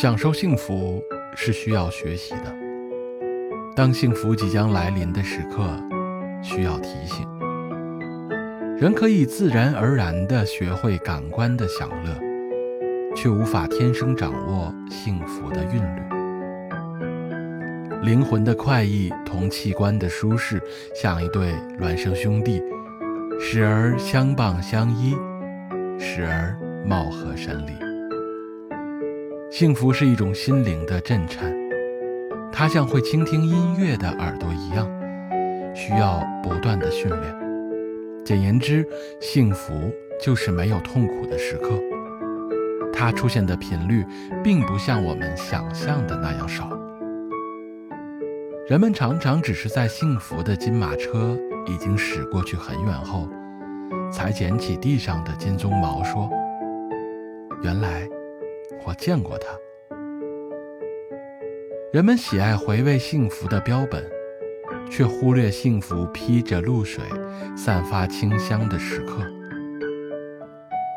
享受幸福是需要学习的。当幸福即将来临的时刻，需要提醒。人可以自然而然地学会感官的享乐，却无法天生掌握幸福的韵律。灵魂的快意同器官的舒适，像一对孪生兄弟，时而相傍相依，时而貌合神离。幸福是一种心灵的震颤，它像会倾听音乐的耳朵一样，需要不断的训练。简言之，幸福就是没有痛苦的时刻，它出现的频率并不像我们想象的那样少。人们常常只是在幸福的金马车已经驶过去很远后，才捡起地上的金鬃毛，说：“原来我见过它。”人们喜爱回味幸福的标本，却忽略幸福披着露水、散发清香的时刻。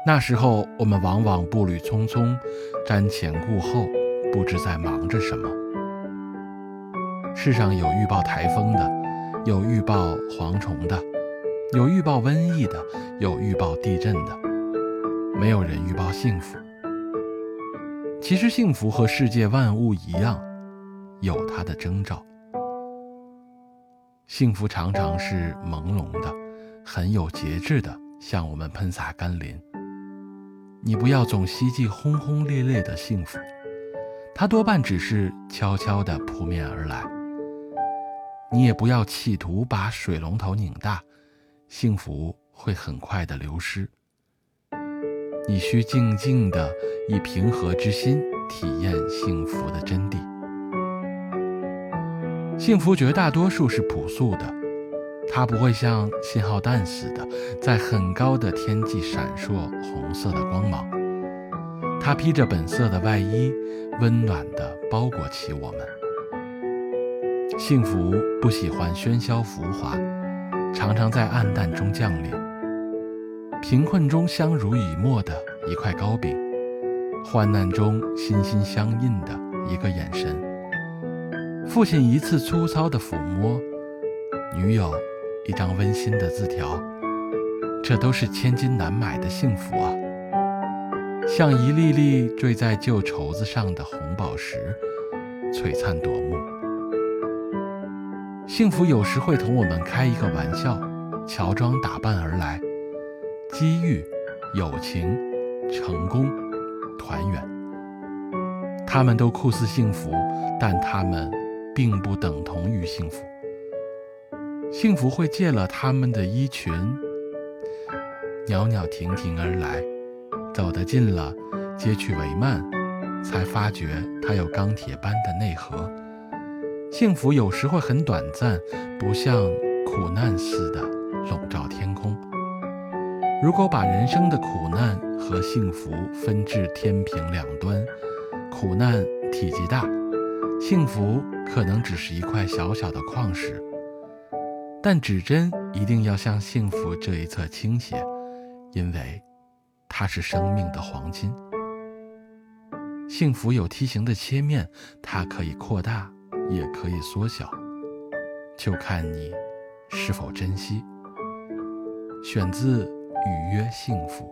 那时候，我们往往步履匆匆，瞻前顾后，不知在忙着什么。世上有预报台风的，有预报蝗虫的，有预报瘟疫的，有预报地震的，没有人预报幸福。其实幸福和世界万物一样，有它的征兆。幸福常常是朦胧的，很有节制的向我们喷洒甘霖。你不要总希冀轰轰烈烈的幸福，它多半只是悄悄地扑面而来。你也不要企图把水龙头拧大，幸福会很快的流失。你需静静的以平和之心体验幸福的真谛。幸福绝大多数是朴素的，它不会像信号弹似的在很高的天际闪烁红色的光芒。它披着本色的外衣，温暖地包裹起我们。幸福不喜欢喧嚣浮华，常常在暗淡中降临。贫困中相濡以沫的一块糕饼，患难中心心相印的一个眼神，父亲一次粗糙的抚摸，女友一张温馨的字条，这都是千金难买的幸福啊！像一粒粒坠在旧绸子上的红宝石，璀璨夺目。幸福有时会同我们开一个玩笑，乔装打扮而来，机遇、友情、成功、团圆，他们都酷似幸福，但他们并不等同于幸福。幸福会借了他们的衣裙，袅袅婷婷而来，走得近了，揭去帷幔，才发觉它有钢铁般的内核。幸福有时会很短暂，不像苦难似的笼罩天空。如果把人生的苦难和幸福分至天平两端，苦难体积大，幸福可能只是一块小小的矿石。但指针一定要向幸福这一侧倾斜，因为它是生命的黄金。幸福有梯形的切面，它可以扩大。也可以缩小，就看你是否珍惜。选自《预约幸福》。